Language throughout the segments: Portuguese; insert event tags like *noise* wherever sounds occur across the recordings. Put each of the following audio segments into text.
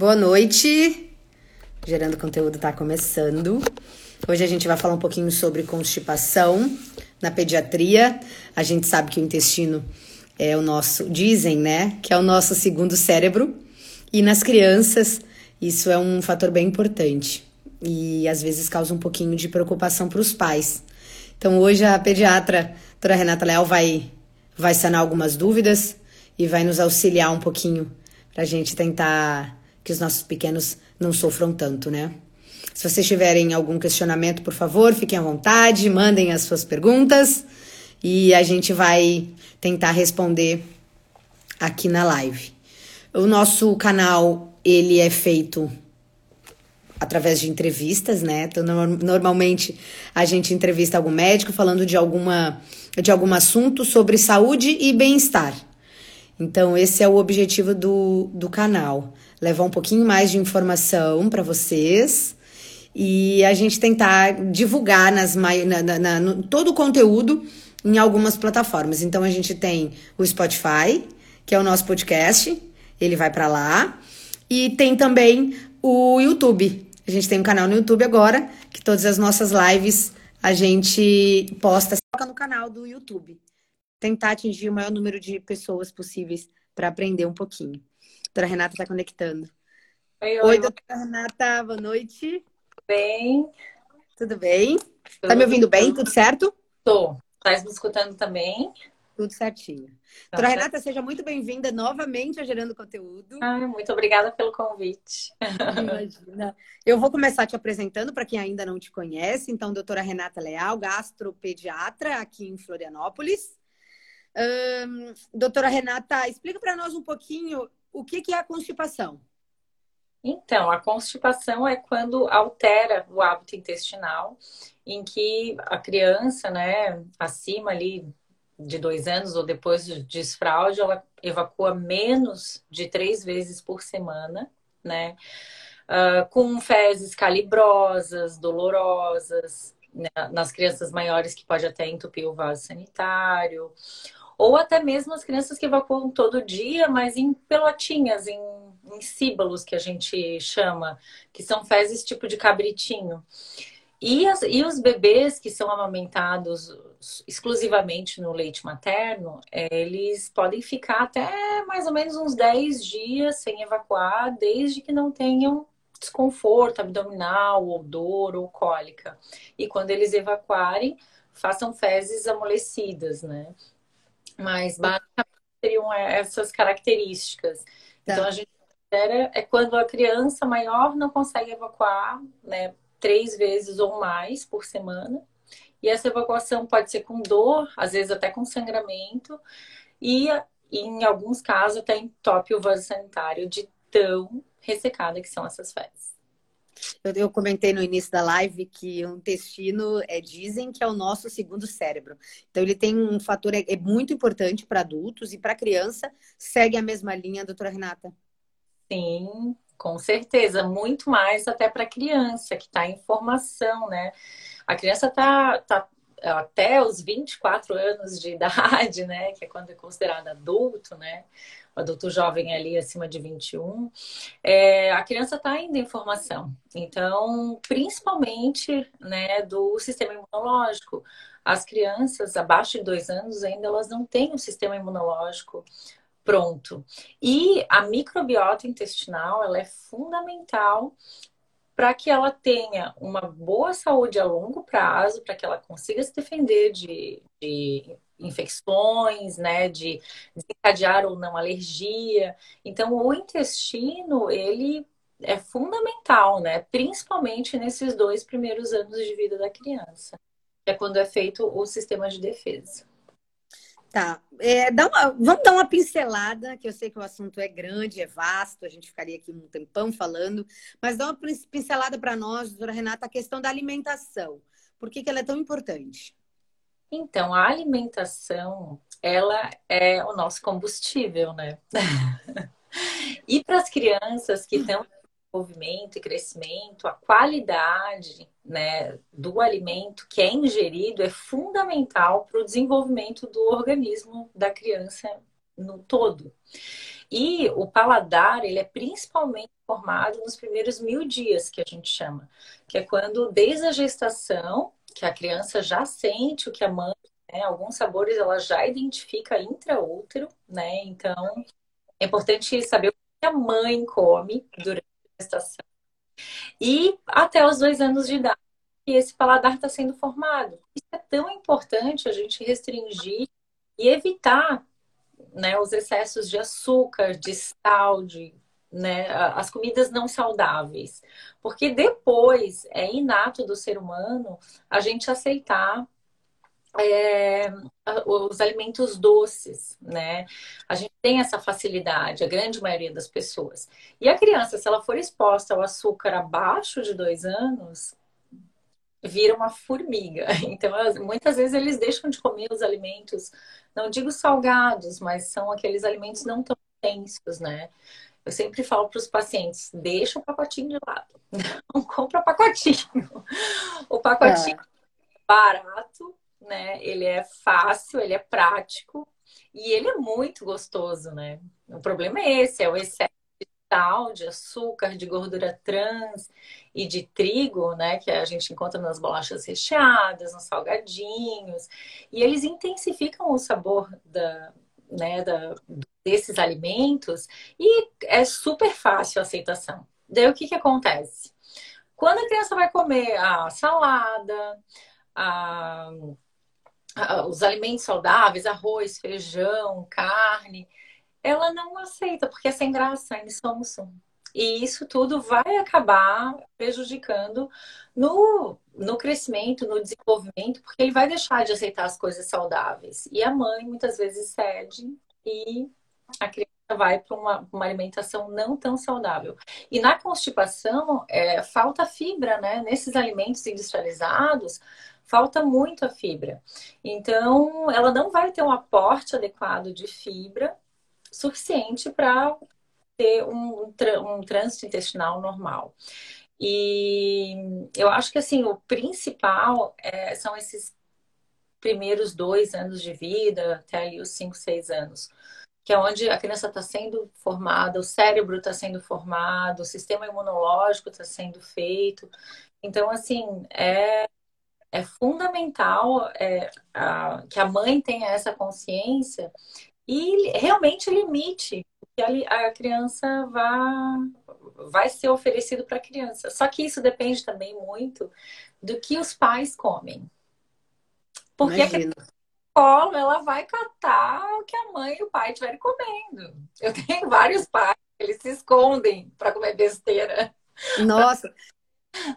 Boa noite. Gerando conteúdo está começando. Hoje a gente vai falar um pouquinho sobre constipação na pediatria. A gente sabe que o intestino é o nosso, dizem, né, que é o nosso segundo cérebro. E nas crianças, isso é um fator bem importante. E às vezes causa um pouquinho de preocupação para os pais. Então hoje a pediatra, doutora Renata Leal, vai, vai sanar algumas dúvidas e vai nos auxiliar um pouquinho para a gente tentar que os nossos pequenos não sofram tanto, né? Se vocês tiverem algum questionamento, por favor, fiquem à vontade, mandem as suas perguntas e a gente vai tentar responder aqui na live. O nosso canal, ele é feito através de entrevistas, né? Então, normalmente a gente entrevista algum médico falando de alguma de algum assunto sobre saúde e bem-estar. Então, esse é o objetivo do, do canal levar um pouquinho mais de informação para vocês e a gente tentar divulgar nas, na, na, na, no, todo o conteúdo em algumas plataformas. Então a gente tem o Spotify, que é o nosso podcast, ele vai para lá, e tem também o YouTube. A gente tem um canal no YouTube agora, que todas as nossas lives a gente posta no canal do YouTube. Tentar atingir o maior número de pessoas possíveis para aprender um pouquinho. Doutora Renata está conectando. Oi, oi, oi, doutora Renata, boa noite. Bem. Tudo bem? Tudo tá me ouvindo bem? Tudo certo? Tô. Tá me escutando também? Tudo certinho. Então, doutora Renata, seja muito bem-vinda novamente a Gerando Conteúdo. Ah, muito obrigada pelo convite. Imagina. Eu vou começar te apresentando para quem ainda não te conhece. Então, doutora Renata Leal, gastropediatra aqui em Florianópolis. Um, doutora Renata, explica para nós um pouquinho o que, que é a constipação? Então, a constipação é quando altera o hábito intestinal, em que a criança, né, acima ali de dois anos ou depois do desfraude, ela evacua menos de três vezes por semana, né, uh, com fezes calibrosas, dolorosas, né, nas crianças maiores que pode até entupir o vaso sanitário, ou até mesmo as crianças que evacuam todo dia, mas em pelotinhas, em, em síbalos que a gente chama, que são fezes tipo de cabritinho. E, as, e os bebês que são amamentados exclusivamente no leite materno, eles podem ficar até mais ou menos uns 10 dias sem evacuar, desde que não tenham desconforto abdominal, ou dor ou cólica. E quando eles evacuarem, façam fezes amolecidas, né? Mas basicamente seriam essas características. Tá. Então a gente considera é quando a criança maior não consegue evacuar, né, três vezes ou mais por semana. E essa evacuação pode ser com dor, às vezes até com sangramento, e, e em alguns casos até entope o vaso sanitário de tão ressecada que são essas fezes. Eu, eu, comentei no início da live que o intestino é, dizem que é o nosso segundo cérebro. Então ele tem um fator é, é muito importante para adultos e para criança. Segue a mesma linha, doutora Renata? Sim, com certeza, muito mais até para criança que está em formação, né? A criança está tá até os 24 anos de *laughs* idade, né? Que é quando é considerado adulto, né? adulto jovem ali acima de 21, é, a criança está ainda em formação. Então, principalmente né, do sistema imunológico. As crianças abaixo de dois anos ainda elas não têm um sistema imunológico pronto. E a microbiota intestinal ela é fundamental para que ela tenha uma boa saúde a longo prazo, para que ela consiga se defender de, de infecções, né, de desencadear ou não alergia. Então, o intestino, ele é fundamental, né, principalmente nesses dois primeiros anos de vida da criança, é quando é feito o sistema de defesa. Tá. É, dá uma, vamos dar uma pincelada, que eu sei que o assunto é grande, é vasto, a gente ficaria aqui um tempão falando, mas dá uma pincelada para nós, doutora Renata, a questão da alimentação. Por que, que ela é tão importante? Então, a alimentação, ela é o nosso combustível, né? *laughs* e para as crianças que estão desenvolvimento e crescimento, a qualidade né, do alimento que é ingerido é fundamental para o desenvolvimento do organismo da criança no todo. E o paladar, ele é principalmente formado nos primeiros mil dias, que a gente chama, que é quando, desde a gestação, que a criança já sente o que a mãe, né, alguns sabores ela já identifica intraútero, né? Então, é importante saber o que a mãe come durante E até os dois anos de idade, esse paladar está sendo formado. Isso é tão importante a gente restringir e evitar né, os excessos de açúcar, de sal, de né, as comidas não saudáveis. Porque depois é inato do ser humano a gente aceitar é, os alimentos doces, né? A gente tem essa facilidade, a grande maioria das pessoas. E a criança, se ela for exposta ao açúcar abaixo de dois anos, vira uma formiga. *laughs* Então, muitas vezes eles deixam de comer os alimentos, não digo salgados, mas são aqueles alimentos não tão densos, né? Eu sempre falo para os pacientes: deixa o pacotinho de lado, *laughs* não compra pacotinho. O pacotinho é barato, né? Ele é fácil, ele é prático e ele é muito gostoso, né? O problema é esse, é o excesso de sal, de açúcar, de gordura trans e de trigo, né? Que a gente encontra nas bolachas recheadas, nos salgadinhos. E eles intensificam o sabor da, né, da, desses alimentos e é super fácil a aceitação. Daí o que, que acontece? Quando a criança vai comer a salada, a *laughs* os alimentos saudáveis, arroz, feijão, carne, ela não aceita, porque é sem graça, é insonso. E isso tudo vai acabar prejudicando no, no crescimento, no desenvolvimento, porque ele vai deixar de aceitar as coisas saudáveis. E a mãe muitas vezes cede e a criança vai para uma, uma, alimentação não tão saudável. E na constipação, é, falta fibra, né? Nesses alimentos industrializados, falta muito a fibra. Então, ela não vai ter um aporte adequado de fibra suficiente para ter um, um trânsito intestinal normal. E eu acho que assim o principal é, são esses primeiros dois anos de vida, até ali os cinco, seis anos, que é onde a criança está sendo formada, o cérebro está sendo formado, o sistema imunológico está sendo feito. Então, assim, é é fundamental é, a, que a mãe tenha essa consciência e realmente limite o que a, a criança vá, vai ser oferecido para a criança. Só que isso depende também muito do que os pais comem. Porque Imagina. a colo, ela vai catar o que a mãe e o pai estiverem comendo. Eu tenho vários pais, eles se escondem para comer besteira. Nossa,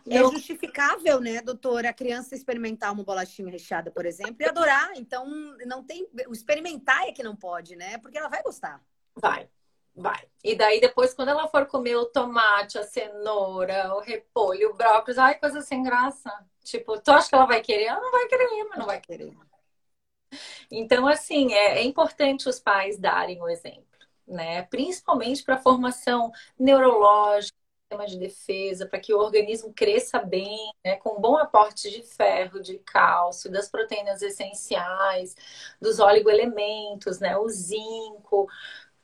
é justificável, né, doutora, a criança experimentar uma bolachinha recheada, por exemplo, e adorar. Então, não tem. O experimentar é que não pode, né? Porque ela vai gostar. Vai, vai. E daí, depois, quando ela for comer o tomate, a cenoura, o repolho, o brócolis, ai, coisa sem graça. Tipo, tu acha que ela vai querer? Ela não vai querer, mas não vai querer. Então, assim, é, é importante os pais darem o exemplo, né? Principalmente para a formação neurológica sistema de defesa, para que o organismo cresça bem, né, com bom aporte de ferro, de cálcio, das proteínas essenciais, dos oligoelementos, né, o zinco,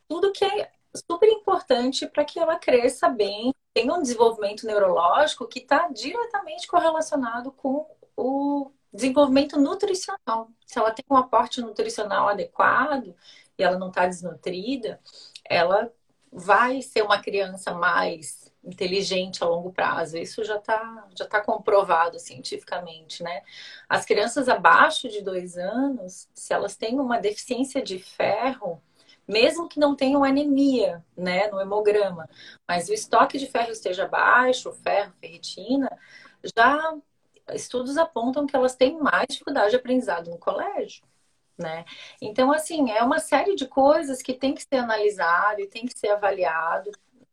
tudo que é super importante para que ela cresça bem, tenha um desenvolvimento neurológico que está diretamente correlacionado com o desenvolvimento nutricional. Se ela tem um aporte nutricional adequado e ela não está desnutrida, ela vai ser uma criança mais inteligente a longo prazo. Isso já está já tá comprovado cientificamente, né? As crianças abaixo de dois anos, se elas têm uma deficiência de ferro, mesmo que não tenham anemia, né, no hemograma, mas o estoque de ferro esteja baixo, ferro, ferritina, já estudos apontam que elas têm mais dificuldade de aprendizado no colégio. Né? Então, assim, é uma série de coisas que tem que ser analisado e tem que ser avaliado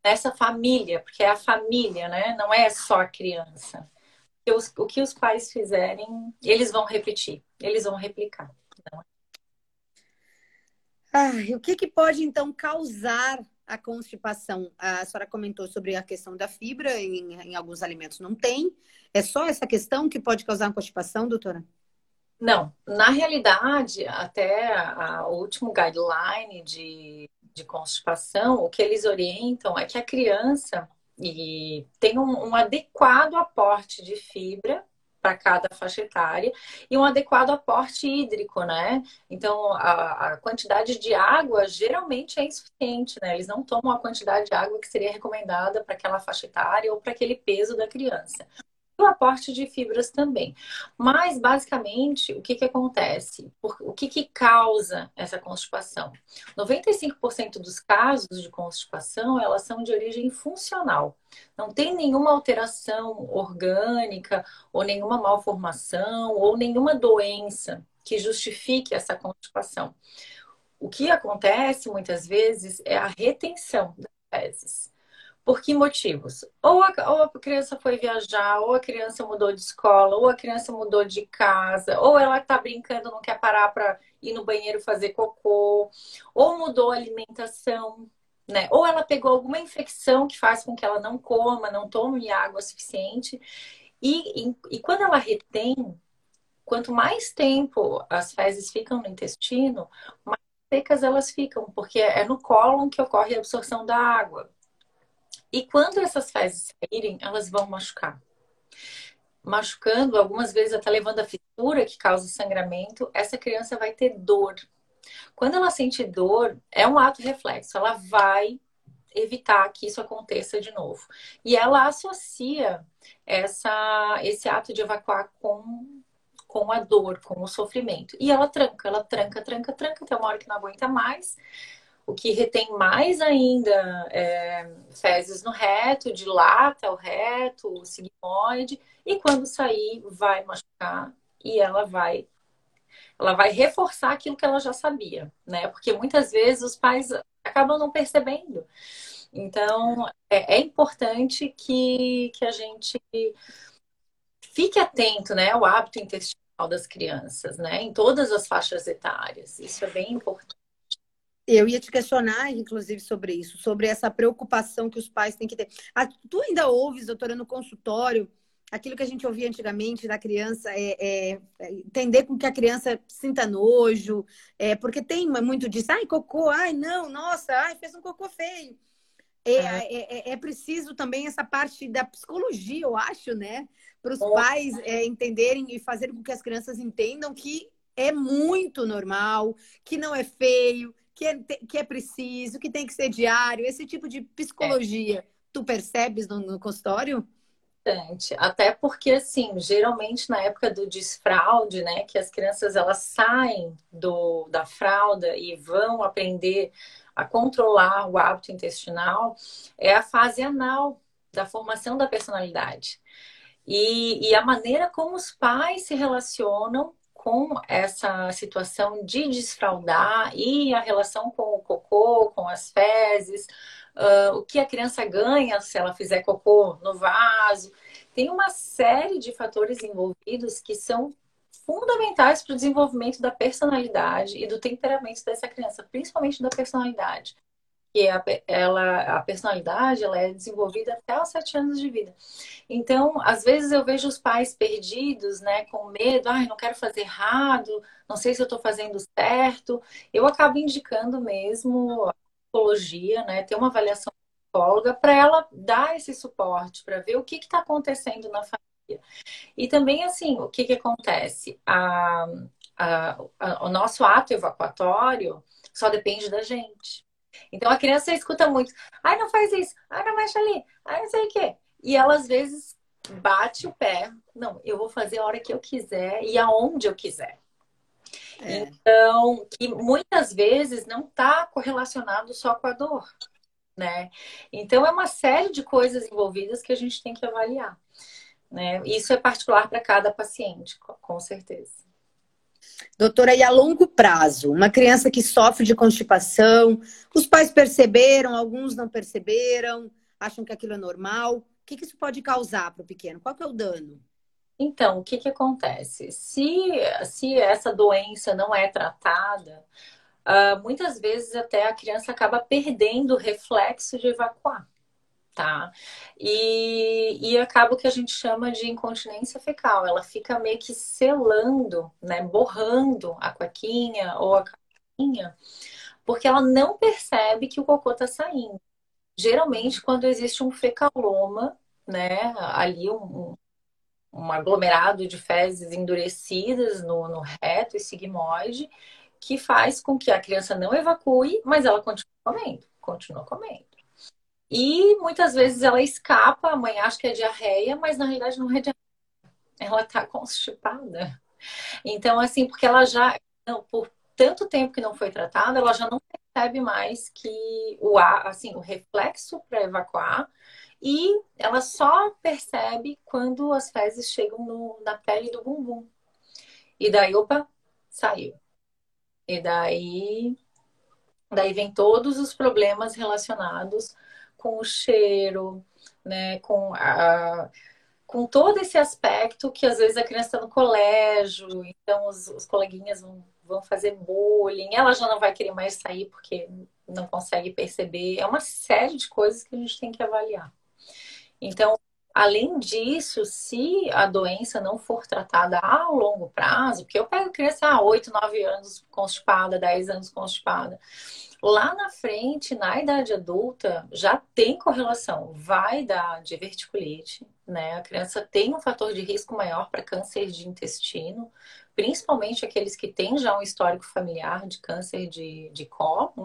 nessa família, porque é a família, né? Não é só a criança. Os, o que os pais fizerem, eles vão repetir, eles vão replicar. Então... Ah, o que, que pode, então, causar a constipação? A senhora comentou sobre a questão da fibra, em, em alguns alimentos não tem. É só essa questão que pode causar uma constipação, doutora? Não, na realidade, até a, o último guideline de de constipação, o que eles orientam é que a criança e tem um, um adequado aporte de fibra para cada faixa etária e um adequado aporte hídrico, né? Então, a, a, quantidade de água geralmente é insuficiente, né? Eles não tomam a quantidade de água que seria recomendada para aquela faixa etária ou para aquele peso da criança o aporte de fibras também. Mas, basicamente, o que, que acontece? O que, que causa essa constipação? 95% dos casos de constipação, elas são de origem funcional. Não tem nenhuma alteração orgânica, ou nenhuma malformação, ou nenhuma doença que justifique essa constipação. O que acontece, muitas vezes, é a retenção das fezes. Por que motivos? Ou a, ou a, criança foi viajar, ou a criança mudou de escola, ou a criança mudou de casa, ou ela está brincando, não quer parar para ir no banheiro fazer cocô, ou mudou a alimentação, né? Ou ela pegou alguma infecção que faz com que ela não coma, não tome água suficiente. E, e, e quando ela retém, quanto mais tempo as fezes ficam no intestino, mais secas elas ficam, porque é no cólon que ocorre a absorção da água. E quando essas fezes saírem, elas vão machucar. Machucando, algumas vezes até levando a fissura que causa sangramento, essa criança vai ter dor. Quando ela sente dor, é um ato reflexo, ela vai evitar que isso aconteça de novo. E ela associa essa, esse ato de evacuar com, com a dor, com o sofrimento. E ela tranca, ela tranca, tranca, tranca, até uma hora que não aguenta mais o que retém mais ainda é, fezes no reto, dilata o reto, o sigmoide, e quando sair, vai machucar e ela vai ela vai reforçar aquilo que ela já sabia, né? Porque muitas vezes os pais acabam não percebendo. Então, é, é importante que, que a gente fique atento, né, ao hábito intestinal das crianças, né, em todas as faixas etárias. Isso é bem importante. Eu ia te questionar, inclusive, sobre isso, sobre essa preocupação que os pais têm que ter. Ah, tu ainda ouves, doutora, no consultório, aquilo que a gente ouvia antigamente da criança, é, é, é entender com que a criança sinta nojo, é, porque tem muito disso, ai, cocô, ai, não, nossa, ai, fez um cocô feio. É, é, é, é preciso também essa parte da psicologia, eu acho, né? Para os pais entenderem e fazerem com que as crianças entendam que é muito normal, que não é feio, que é, que é preciso, que tem que ser diário, esse tipo de psicologia. É. Tu percebes no, no consultório? Até porque, assim, geralmente na época do desfraude, né, que as crianças elas saem do, da fralda e vão aprender a controlar o hábito intestinal, é a fase anal da formação da personalidade. E, e a maneira como os pais se relacionam com essa situação de desfraldar e a relação com o cocô, com as fezes, uh, o que a criança ganha se ela fizer cocô no vaso. Tem uma série de fatores envolvidos que são fundamentais para o desenvolvimento da personalidade e do temperamento dessa criança, principalmente da personalidade que a, ela, a personalidade ela é desenvolvida até os sete anos de vida. Então, às vezes eu vejo os pais perdidos, né, com medo, ai, não quero fazer errado, não sei se eu estou fazendo certo. Eu acabo indicando mesmo a psicologia, né, ter uma avaliação psicóloga para ela dar esse suporte, para ver o que está acontecendo na família. E também, assim, o que, que acontece? A, a, a, o nosso ato evacuatório só depende da gente. Então a criança escuta muito, ai, não faz isso, ai, não mexe ali, ai, não sei o quê. E ela às vezes bate o pé, não, eu vou fazer a hora que eu quiser e aonde eu quiser. É. Então, que muitas vezes não está correlacionado só com a dor, né? Então é uma série de coisas envolvidas que a gente tem que avaliar. Né? Isso é particular para cada paciente, com certeza. Doutora, e a longo prazo, uma criança que sofre de constipação, os pais perceberam, alguns não perceberam, acham que aquilo é normal. O que, que isso pode causar para o pequeno? Qual é o dano? Então, o que, que acontece? Se, se essa doença não é tratada, uh, muitas vezes até a criança acaba perdendo o reflexo de evacuar tá? E, e acaba o que a gente chama de incontinência fecal. Ela fica meio que selando, né? Borrando a cuequinha ou a caquinha porque ela não percebe que o cocô está saindo. Geralmente, quando existe um fecaloma, né, ali um, um aglomerado de fezes endurecidas no, no reto e sigmoide, que faz com que a criança não evacue, mas ela continua comendo, continua comendo. E muitas vezes ela escapa, a mãe acha que é diarreia, mas na realidade não é diarreia. Ela está constipada. Então, assim, porque ela já, não, por tanto tempo que não foi tratada, ela já não percebe mais que o ar, assim, o reflexo para evacuar e ela só percebe quando as fezes chegam no, na pele do bumbum. E daí, opa, saiu. E daí, daí vem todos os problemas relacionados com o cheiro, né, com a com todo esse aspecto que às vezes a criança está no colégio, então os, os coleguinhas vão, vão fazer bullying, ela já não vai querer mais sair porque não consegue perceber. É uma série de coisas que a gente tem que avaliar. Então, além disso, se a doença não for tratada a longo prazo, porque eu pego criança há 8, 9 anos constipada, 10 anos constipada, lá na frente, na idade adulta, já tem correlação. Vai dar diverticulite, né? A criança tem um fator de risco maior para câncer de intestino, principalmente aqueles que têm já um histórico familiar de câncer de, de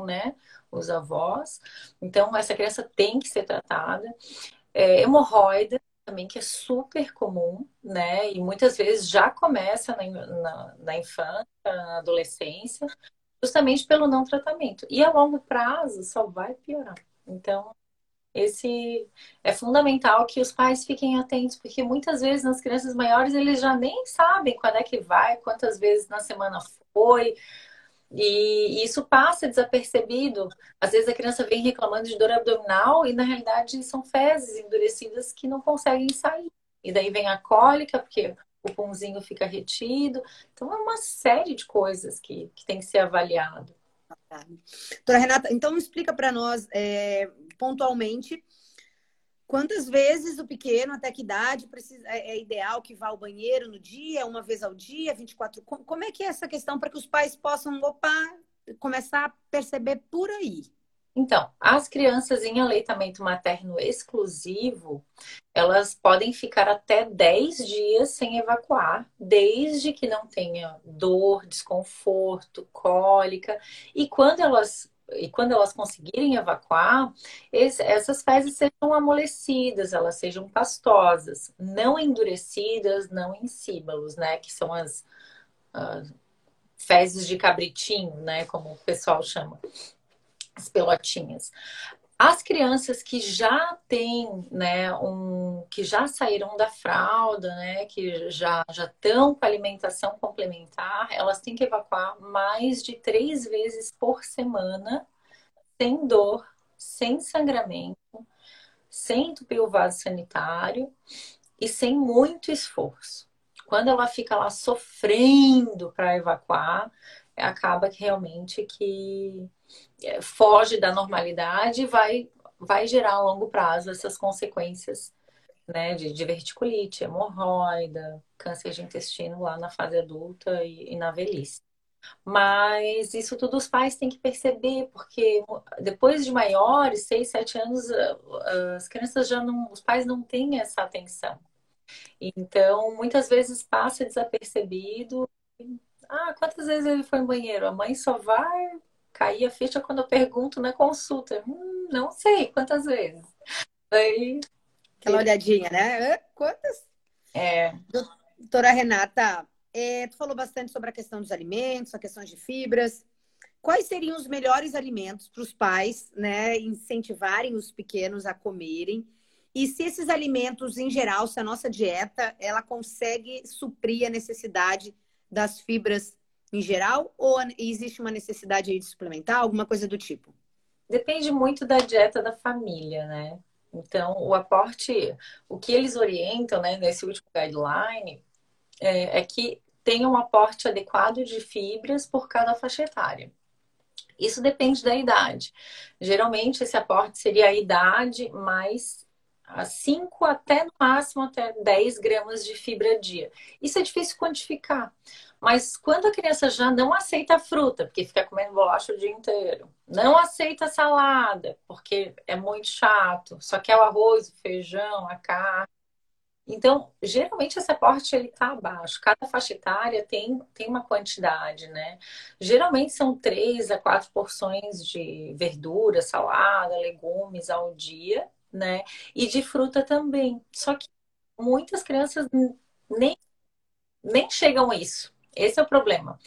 né? Os avós. Então, essa criança tem que ser tratada. É, hemorroida também, que é super comum, né? E muitas vezes já começa na, na, na infância, na adolescência, justamente pelo não tratamento. E a longo prazo só vai piorar. Então, esse é fundamental que os pais fiquem atentos, porque muitas vezes nas crianças maiores eles já nem sabem quando é que vai, quantas vezes na semana foi, e isso passa desapercebido. Às vezes a criança vem reclamando de dor abdominal e na realidade são fezes endurecidas que não conseguem sair. E daí vem a cólica, porque o pãozinho fica retido. Então é uma série de coisas que, que tem que ser avaliado. Doutora Renata, então explica para nós é, pontualmente Quantas vezes o pequeno, até que idade, precisa, é, é, ideal que vá ao banheiro no dia, uma vez ao dia, 24? Como, como é que é essa questão para que os pais possam, opa, começar a perceber por aí? Então, as crianças em aleitamento materno exclusivo, elas podem ficar até 10 dias sem evacuar, desde que não tenha dor, desconforto, cólica. E quando elas e quando elas conseguirem evacuar, esse, essas fezes sejam amolecidas, elas sejam pastosas, não endurecidas, não em síbalos, né? Que são as uh, fezes de cabritinho, né? Como o pessoal chama, as pelotinhas. As crianças que já têm, né, um, que já saíram da fralda, né, que já já estão com alimentação complementar, elas têm que evacuar mais de três vezes por semana, sem dor, sem sangramento, sem entupir o vaso sanitário e sem muito esforço. Quando ela fica lá sofrendo para evacuar, acaba que realmente que é, foge da normalidade e vai, vai gerar a longo prazo essas consequências né, de diverticulite, hemorroida, câncer de intestino lá na fase adulta e, e na velhice. Mas isso tudo os pais têm que perceber, porque depois de maiores, 6, 7 anos, as crianças já não, os pais não têm essa atenção. Então, muitas vezes passa desapercebido. Ah, quantas vezes ele foi no banheiro? A mãe só vai cair a ficha quando eu pergunto na consulta. Hum, não sei quantas vezes. Aí, Aquela olhadinha, né? Quantas? É. Doutora Renata, é, tu falou bastante sobre a questão dos alimentos, a questão de fibras. Quais seriam os melhores alimentos para os pais, né, incentivarem os pequenos a comerem? E se esses alimentos, em geral, se a nossa dieta, ela consegue suprir a necessidade das fibras em geral ou existe uma necessidade de suplementar, alguma coisa do tipo? Depende muito da dieta da família, né? Então, o aporte, o que eles orientam, né, nesse último guideline, é, é que tenha um aporte adequado de fibras por cada faixa etária. Isso depende da idade. Geralmente, esse aporte seria a idade mais a 5 até no máximo até 10 gramas de fibra dia. Isso é difícil quantificar. Mas quando a criança já não aceita fruta, porque fica comendo bolacha o dia inteiro, não aceita salada, porque é muito chato, só quer o arroz, o feijão, a carne. Então, geralmente esse aporte ele tá abaixo. Cada faixa etária tem, tem uma quantidade, né? Geralmente são três a quatro porções de verdura, salada, legumes ao dia, né? E de fruta também. Só que muitas crianças nem, nem chegam a isso. Esse é o problema.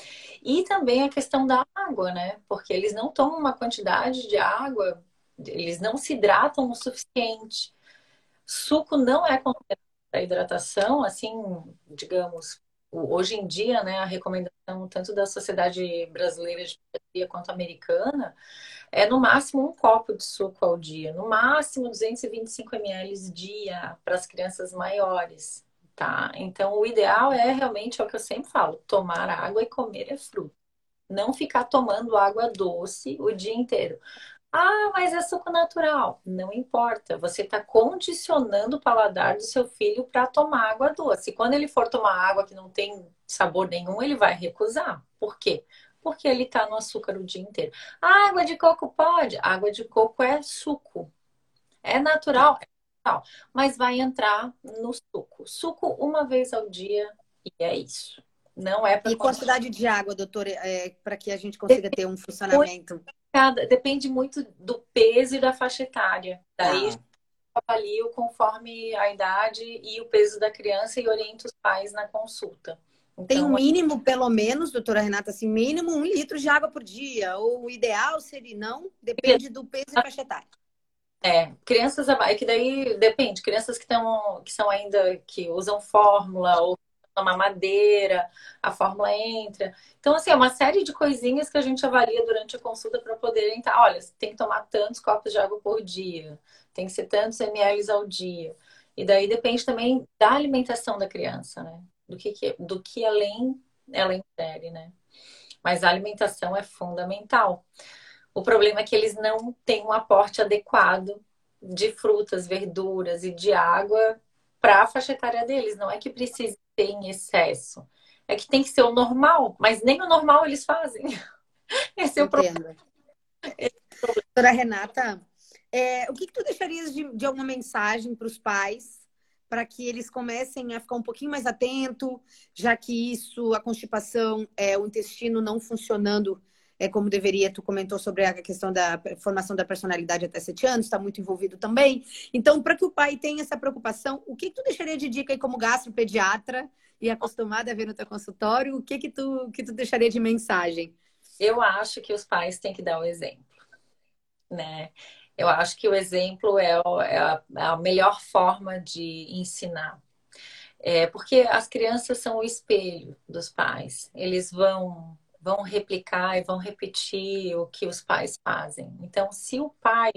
E também a questão da água, né? Porque eles não tomam uma quantidade de água, eles não se hidratam o suficiente. Suco não é considerado hidratação, assim, digamos, hoje em dia, né, a recomendação tanto da Sociedade Brasileira de Pediatria quanto americana é no máximo um copo de suco ao dia, no máximo 225 ml dia para as crianças maiores tá? Então, o ideal é realmente é o que eu sempre falo: tomar água e comer é fruta. Não ficar tomando água doce o dia inteiro. Ah, mas é suco natural. Não importa. Você está condicionando o paladar do seu filho para tomar água doce. Quando ele for tomar água que não tem sabor nenhum, ele vai recusar. Por quê? Porque ele está no açúcar o dia inteiro. Ah, água de coco pode? Água de coco é suco. É natural, tal, mas vai entrar no suco. Suco uma vez ao dia e é isso. Não é para. E quantidade de água, doutora, é, para que a gente consiga ter um funcionamento? Cada, depende muito do peso e da faixa etária. Daí ah. avalio conforme a idade e o peso da criança e oriento os pais na consulta. Então, Tem um mínimo, pelo menos, doutora Renata, assim, mínimo um litro de água por dia. Ou o ideal seria não, depende do peso e faixa etária. É, crianças é que daí depende, crianças que estão que são ainda que usam fórmula ou uma madeira, a fórmula entra. Então, assim, é uma série de coisinhas que a gente avalia durante a consulta para poder entrar. Olha, tem que tomar tantos copos de água por dia, tem que ser tantos ml ao dia. E daí depende também da alimentação da criança, né? Do que, que do que além ela insere, né? Mas a alimentação é fundamental. O problema é que eles não têm um aporte adequado de frutas, verduras e de água para a faixa etária deles. Não é que precise ter em excesso. É que tem que ser o normal, mas nem o normal eles fazem. *laughs* Esse é o problema. Doutora Renata, é, o que, que tu deixarias de, de alguma mensagem para os pais para que eles comecem a ficar um pouquinho mais atento, já que isso, a constipação, é, o intestino não funcionando é, como deveria. Tu comentou sobre a questão da formação da personalidade até sete anos, está muito envolvido também. Então, para que o pai tenha essa preocupação, o que, que tu deixaria de dica aí como gastropediatra e acostumada a ver no teu consultório? O que que tu, que tu deixaria de mensagem? Eu acho que os pais têm que dar o exemplo, né? Eu acho que o exemplo é, é a, a melhor forma de ensinar. É, porque as crianças são o espelho dos pais. Eles vão vão replicar e vão repetir o que os pais fazem. Então, se o pai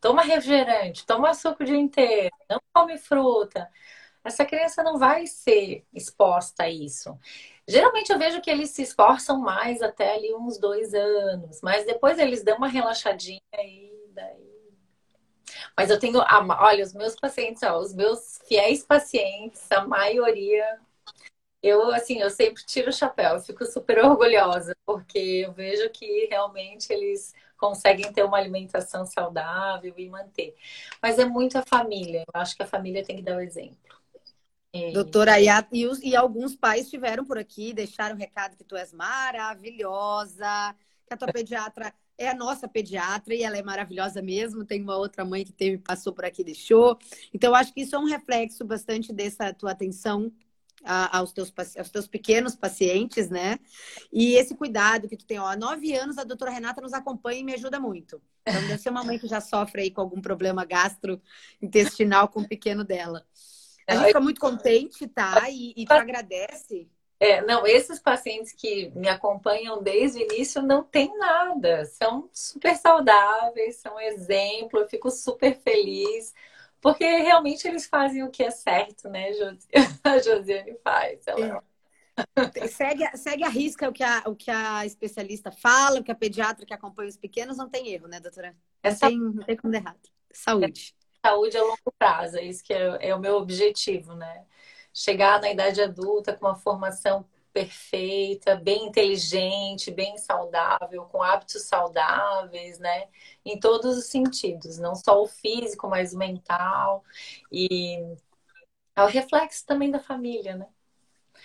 toma refrigerante, toma suco o dia inteiro, não come fruta, essa criança não vai ser exposta a isso. Geralmente eu vejo que eles se esforçam mais até ali uns dois anos, mas depois eles dão uma relaxadinha e daí. Mas eu tenho, olha, os meus pacientes, ó, os meus fiéis pacientes, a maioria eu, assim, eu sempre tiro o chapéu, eu fico super orgulhosa, porque eu vejo que realmente eles conseguem ter uma alimentação saudável e manter. Mas é muito a família, eu acho que a família tem que dar o exemplo. E... Doutora, e, os, e alguns pais estiveram por aqui, deixaram o recado que tu és maravilhosa, que a tua pediatra é a nossa pediatra e ela é maravilhosa mesmo. Tem uma outra mãe que teve, passou por aqui deixou. Então, acho que isso é um reflexo bastante dessa tua atenção a, aos, teus, aos teus pequenos pacientes, né? E esse cuidado que tu tem, ó, há nove anos a doutora Renata nos acompanha e me ajuda muito. Então, deve ser uma mãe que já sofre aí com algum problema gastrointestinal com o pequeno dela. A gente fica muito contente, tá? E, e te agradece. É, não, esses pacientes que me acompanham desde o início não tem nada, são super saudáveis, são exemplo, eu fico super feliz. Porque realmente eles fazem o que é certo, né, *laughs* A Josiane faz. Ela... É. Segue, segue a risca o que a, o que a especialista fala, o que a pediatra que acompanha os pequenos, não tem erro, né, doutora? Não, é tem, não tem como errado. Saúde. saúde a longo prazo, é isso que é, é o meu objetivo, né? Chegar na idade adulta com uma formação perfeita, bem inteligente, bem saudável, com hábitos saudáveis, né? Em todos os sentidos, não só o físico, mas o mental. E é o reflexo também da família, né?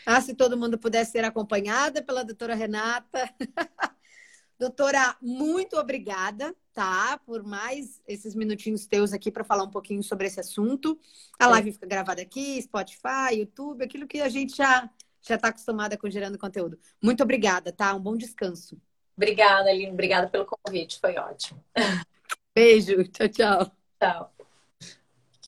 Ah, se todo mundo pudesse ser acompanhada pela doutora Renata. *laughs* doutora, muito obrigada, tá? Por mais esses minutinhos teus aqui para falar um pouquinho sobre esse assunto. A live fica gravada aqui, Spotify, YouTube, aquilo que a gente já já está acostumada com gerando conteúdo. Muito obrigada, tá? Um bom descanso. Obrigada, Aline. Obrigada pelo convite. Foi ótimo. Beijo. Tchau, tchau. Tchau.